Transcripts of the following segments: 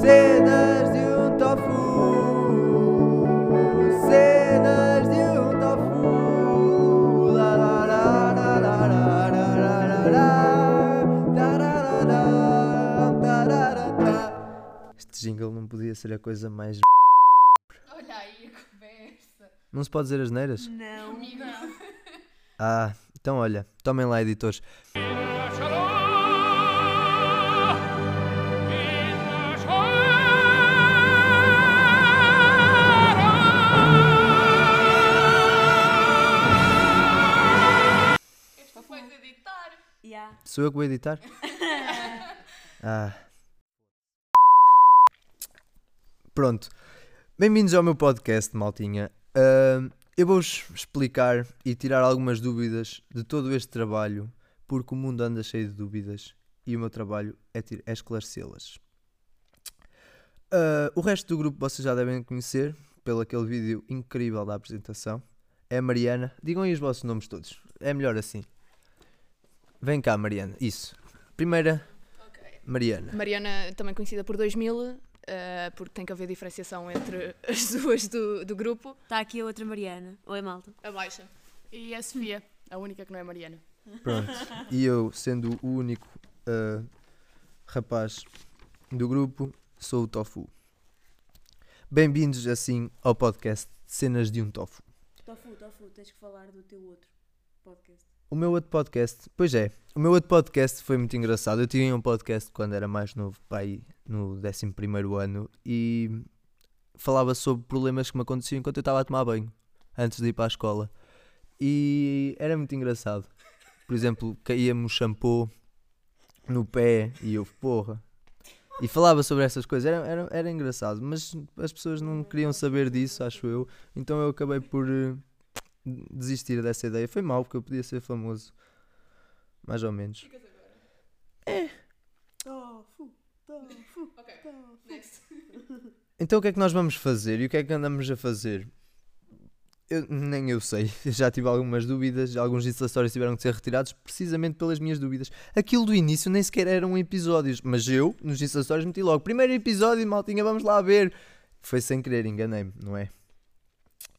Cenas de um tofu. Cenas de um tofu. La la la la la la la la la. Este jingle não podia ser a coisa mais. Olha aí a conversa. Não se pode dizer as neiras? Não. Amiga. Ah, então olha, tomem lá, editores. Yeah. Sou eu que vou editar? ah. Pronto. Bem-vindos ao meu podcast, maltinha. Ahm, eu vou-vos explicar e tirar algumas dúvidas de todo este trabalho, porque o mundo anda cheio de dúvidas e o meu trabalho é, é esclarecê-las. Ah, o resto do grupo vocês já devem conhecer, pelo aquele vídeo incrível da apresentação. É a Mariana. Digam aí os vossos nomes todos. É melhor assim. Vem cá, Mariana. Isso. Primeira, Ok. Mariana. Mariana, também conhecida por 2000, eh, porque tem que haver diferenciação entre as duas do, do grupo. Está aqui a outra Mariana. Oi, malta. A baixa. E a Sofia, a única que não é Mariana. Pronto. E eu, sendo o único ah, rapaz do grupo, sou o Tofu. Bem-vindos, assim, ao podcast Cenas de um Tofu. Tofu, Tofu, tens que falar do teu outro podcast. O meu outro podcast, pois é, o meu outro podcast foi muito engraçado. Eu tinha um podcast quando era mais novo, pai, no 11 ano, e falava sobre problemas que me aconteciam enquanto eu estava a tomar banho, antes de ir para a escola. E era muito engraçado. Por exemplo, caía-me o shampoo no pé e eu, porra. E falava sobre essas coisas, era, era, era engraçado, mas as pessoas não queriam saber disso, acho eu. Então eu acabei por eh, desistir dessa ideia. Foi mal, porque eu podia ser famoso. Mais ou menos. Tofu, Tofu, Ok, Tofu. next. Então o que é que nós vamos fazer? E o que é que andamos a fazer? Eu, nem eu sei. Eu já tive algumas dúvidas. Alguns instalatórios tiveram que ser retirados precisamente pelas minhas dúvidas. Aquilo do início nem sequer eram episódios. Mas eu, nos instalatórios, meti logo. Primeiro episódio, maltinha, vamos lá ver. Foi sem querer, enganei-me, não é?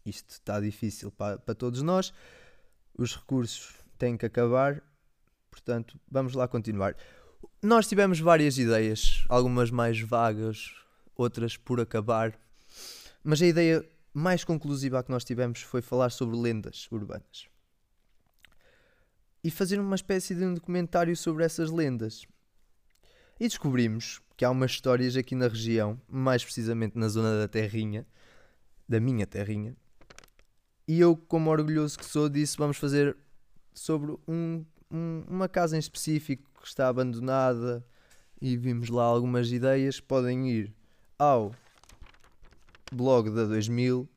Isto está difícil para, para todos nós. Os recursos têm que acabar. Portanto, vamos lá continuar. Nós tivemos várias ideias. Algumas mais vagas, outras por acabar. Mas a ideia mais conclusiva que nós tivemos foi falar sobre lendas urbanas. E fazer uma espécie de um documentário sobre essas lendas. E descobrimos que há umas histórias aqui na região, mais precisamente na zona da Terrinha, da minha Terrinha. E eu, como orgulhoso que sou, disse: vamos fazer sobre um- um- uma casa em específico que está abandonada. E vimos lá algumas ideias. Podem ir ao blog da 2000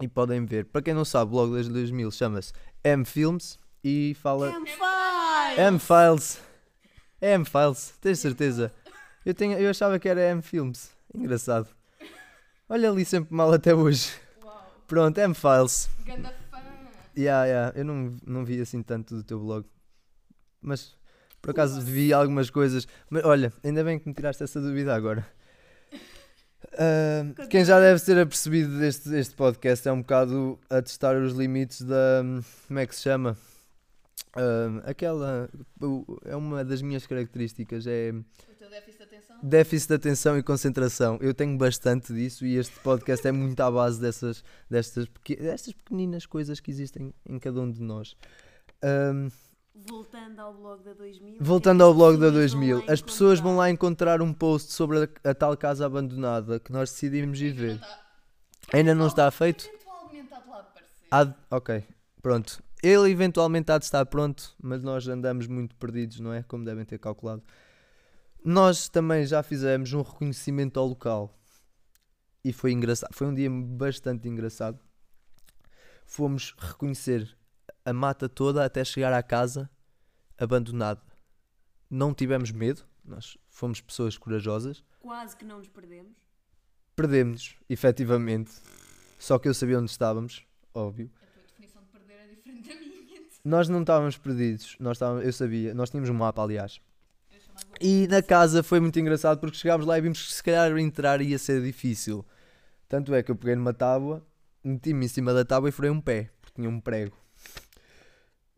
e podem ver. Para quem não sabe, o blog da 2000 chama-se M-Films e fala M5! M-Files. M-Files, tens certeza? Eu, tenho, eu achava que era M-Films. Engraçado. Olha ali sempre mal até hoje. Uau. Pronto, M-Files. Ganda fã. Yeah, yeah. Eu não, não vi assim tanto do teu blog. Mas por acaso vi algumas coisas. Mas olha, ainda bem que me tiraste essa dúvida agora. Ah, quem já deve ter apercebido deste, deste podcast é um bocado a testar os limites da. Como é que se chama? Ah, aquela. É uma das minhas características. É déficit de atenção? déficit de atenção e concentração. Eu tenho bastante disso e este podcast é muito à base dessas, destas, destas pequeninas coisas que existem em cada um de nós. Ahm, Voltando ao blog da 2000. voltando é ao as blog da pessoas vão 2000, lá as pessoas vão lá encontrar. um post sobre a, a tal casa abandonada que nós decidimos ir ver. Não Ainda não está feito? Eventualmente há de lá aparecer. De- ok, pronto. Ele eventualmente há de estar pronto, mas nós andamos muito perdidos, não é? Como devem ter calculado. Nós também já fizemos um reconhecimento ao local e foi engraçado. Foi um dia bastante engraçado. Fomos reconhecer a mata toda até chegar à casa abandonada. Não tivemos medo, nós fomos pessoas corajosas. Quase que não nos perdemos. Perdemos-nos, efetivamente. Só que eu sabia onde estávamos, óbvio. A tua definição de perder é diferente da minha. Nós não estávamos perdidos, nós estávamos, eu sabia, nós tínhamos um mapa, aliás. E na casa foi muito engraçado porque chegámos lá e vimos que se calhar entrar ia ser difícil. Tanto é que eu peguei numa tábua, meti-me em cima da tábua e furei um pé, porque tinha um prego.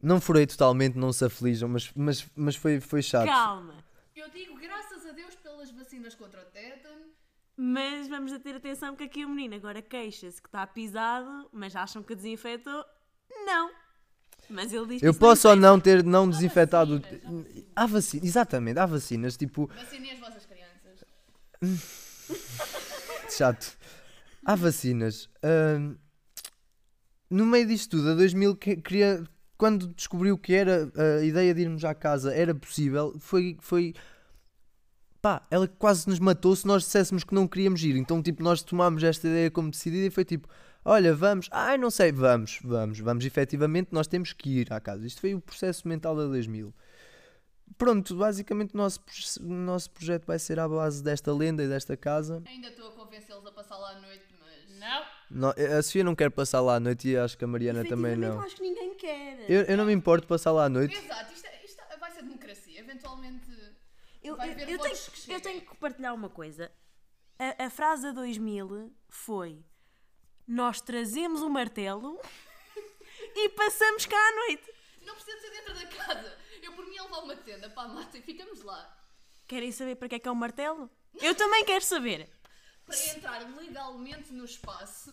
Não furei totalmente, não se aflijam, mas, mas, mas foi, foi chato. Calma. Eu digo graças a Deus pelas vacinas contra o tétano. Mas vamos a ter atenção que aqui o menino agora queixa-se que está pisado, mas acham que desinfetou. Não. Mas ele diz Eu posso ou não ter não desinfetado. vacinas, há vacinas. Exatamente, há vacinas, tipo, Vacinem as vossas crianças. chato. Há vacinas. Ahm, no meio disto tudo, a 2000 que- queria. Quando descobriu que era a ideia de irmos à casa era possível, foi. foi pá, ela quase nos matou se nós disséssemos que não queríamos ir. Então, tipo, nós tomámos esta ideia como decidida e foi tipo: olha, vamos, ai, não sei, vamos, vamos, vamos, efetivamente, nós temos que ir à casa. Isto foi o processo mental da 2000. Pronto, basicamente o nosso, nosso projeto vai ser à base desta lenda e desta casa. Ainda estou a convencê-los a passar lá à noite, mas. Não! Não, a Sofia não quer passar lá à noite e acho que a Mariana também não. eu acho que ninguém quer. Eu, eu não me importo passar lá à noite. Exato, isto, é- isto vai ser democracia. Eventualmente. Eu, eu- tenho, que eu tenho que partilhar uma coisa. A, a frase a 2000 foi: Nós trazemos o martelo e passamos cá à noite. Não precisa ser dentro da casa. Eu por mim ia levar uma tenda para a mata e ficamos lá. Querem saber para que é que é o martelo? Eu também quero saber. Para entrar legalmente no espaço.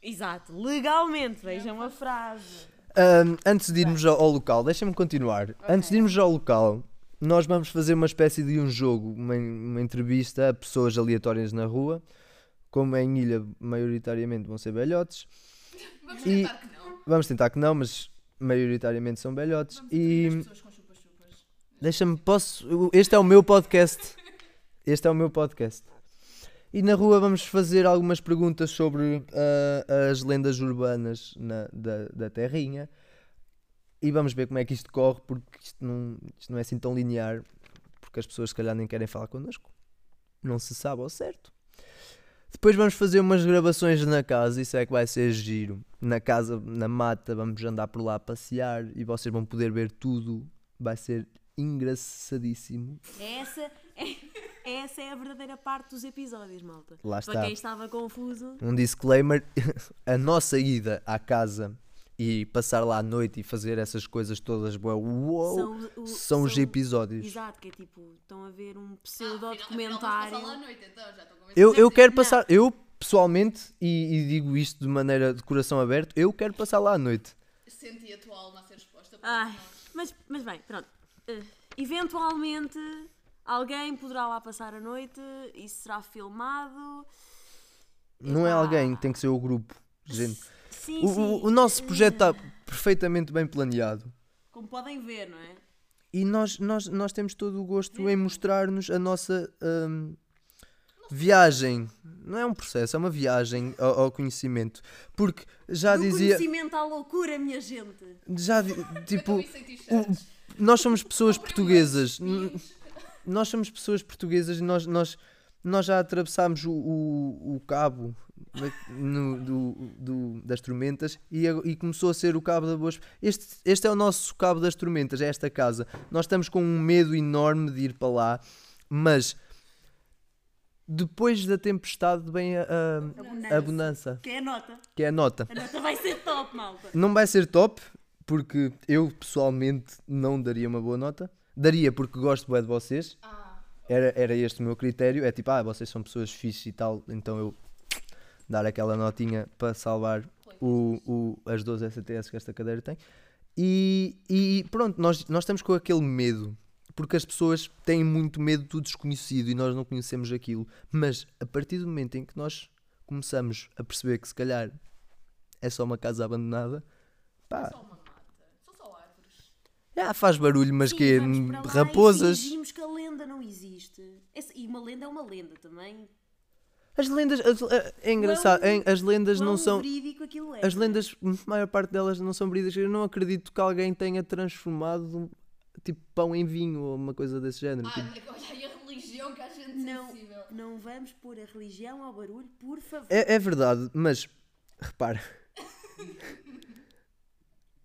Exato, legalmente, vejam a frase. Ahm, antes de irmos ao, ao local, deixa-me continuar. Antes de irmos ao local, nós vamos fazer uma espécie de um jogo, uma, uma entrevista a pessoas aleatórias na rua. Como é em ilha, maioritariamente vão ser velhotes. Vamos E- tentar que não. Vamos tentar que não, mas maioritariamente são velhotes. Vamos E. Deixa-me, posso. Este é o meu podcast. Este é o meu podcast. E na rua vamos fazer algumas perguntas sobre ah, as lendas urbanas na- da, da Terrinha. E vamos ver como é que isto corre, porque isto não, isto não é assim tão linear. Porque as pessoas, se calhar, nem querem falar connosco. Não se sabe ao certo. Depois vamos fazer umas gravações na casa, isso é que vai ser giro. Na casa, na mata, vamos andar por lá a passear e vocês vão poder ver tudo. Vai ser engraçadíssimo. Essa é, essa é a verdadeira parte dos episódios, malta. Lá Para está. quem estava confuso, Um disclaimer: a nossa ida à casa e passar lá à noite e fazer essas coisas todas, uou, são, o- são os episódios. Exato, que é tipo, estão a ver um Ah, pseudo-documentário. noite, então. Eu, eu Não, quero Não. passar, eu pessoalmente, e, e digo isto de maneira de coração aberto, eu quero passar lá à noite. Senti a tua alma a ser exposta por Ai, mas, mas bem, pronto. Eh, eventualmente alguém poderá lá passar a noite, isso será filmado. Não é alguém, tem que ser o grupo. Gente. Sim, O, sim. o- nosso projeto está perfeitamente bem planeado. Como podem ver, não é? E nós, nós, nós temos todo o gosto em mostrar-nos a nossa hum, viagem. Não é um processo, é uma viagem ao, ao conhecimento. Porque já Do dizia. conhecimento à loucura, minha gente. Já, tipo, nós somos pessoas Comprei portuguesas. Nós somos pessoas portuguesas e nós, nós, nós já atravessámos o, o, o cabo no- do, do- das tormentas e, e começou a ser o cabo da boas. Este, este é o nosso cabo das tormentas, é esta casa. Nós estamos com um medo enorme de ir para lá, mas depois da tempestade vem a, a, a bonança, Que é a nota. que é a nota. A nota vai ser top, malta. Não vai ser top, porque eu pessoalmente não daria uma boa nota. Daria porque gosto bem de vocês. Ah, Era, era este o meu critério. É tipo, ah, vocês são pessoas fixes e tal, então eu dar aquela notinha para salvar o, o, as 12 STS que esta cadeira tem. E, e pronto, nós, nós estamos com aquele medo. Porque as pessoas têm muito medo do desconhecido e nós não conhecemos aquilo. Mas a partir do momento em que nós começamos a perceber que se calhar é só uma casa abandonada, pá, só uma mata. São só árvores. já faz barulho, mas Sim, que e raposas. A lenda não existe. Essa- e uma lenda é uma lenda também. As lendas, as- é engraçado, Quão- é- as lendas não são. verídico aquilo é. As lendas, a maior parte delas não são verídicas. Eu não acredito que alguém tenha transformado tipo pão em vinho ou uma coisa desse género. Ah, Tipo, olha a religião que há gente Não, sensível. não vamos pôr a religião ao barulho, por favor. é, é verdade, mas repara,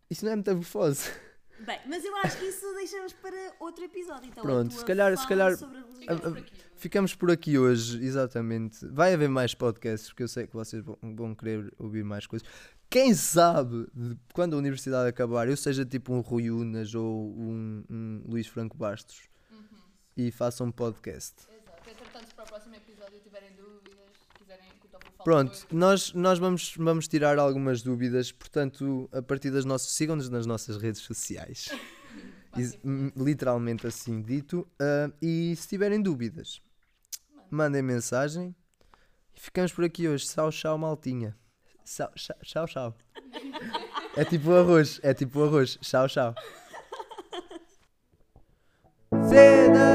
isso não é metamorfose. Bem, mas eu acho que isso deixamos para outro episódio. Então, Pronto, se calhar- se calhar- a. Ficamos por aqui. Ficamos por aqui hoje, exatamente. Vai haver mais podcasts, porque eu sei que vocês vão, vão querer ouvir mais coisas. Quem sabe, quando a universidade acabar, eu seja tipo um Rui Unas ou um, um Luís Franco Bastos e faça um podcast. Exato. Entretanto, se para o próximo episódio tiverem dúvidas, quiserem que o Tofu fale Pronto, nós, nós vamos, vamos tirar algumas dúvidas, portanto, a partir das nossas. Sigam-nos nas nossas redes sociais. Is- literalmente assim dito. ah, e se tiverem dúvidas, mandem mensagem. E ficamos por aqui hoje. Tchau, tchau, maltinha. Tchau, tchau. É tipo arroz, é tipo arroz. Tchau, tchau. Cena!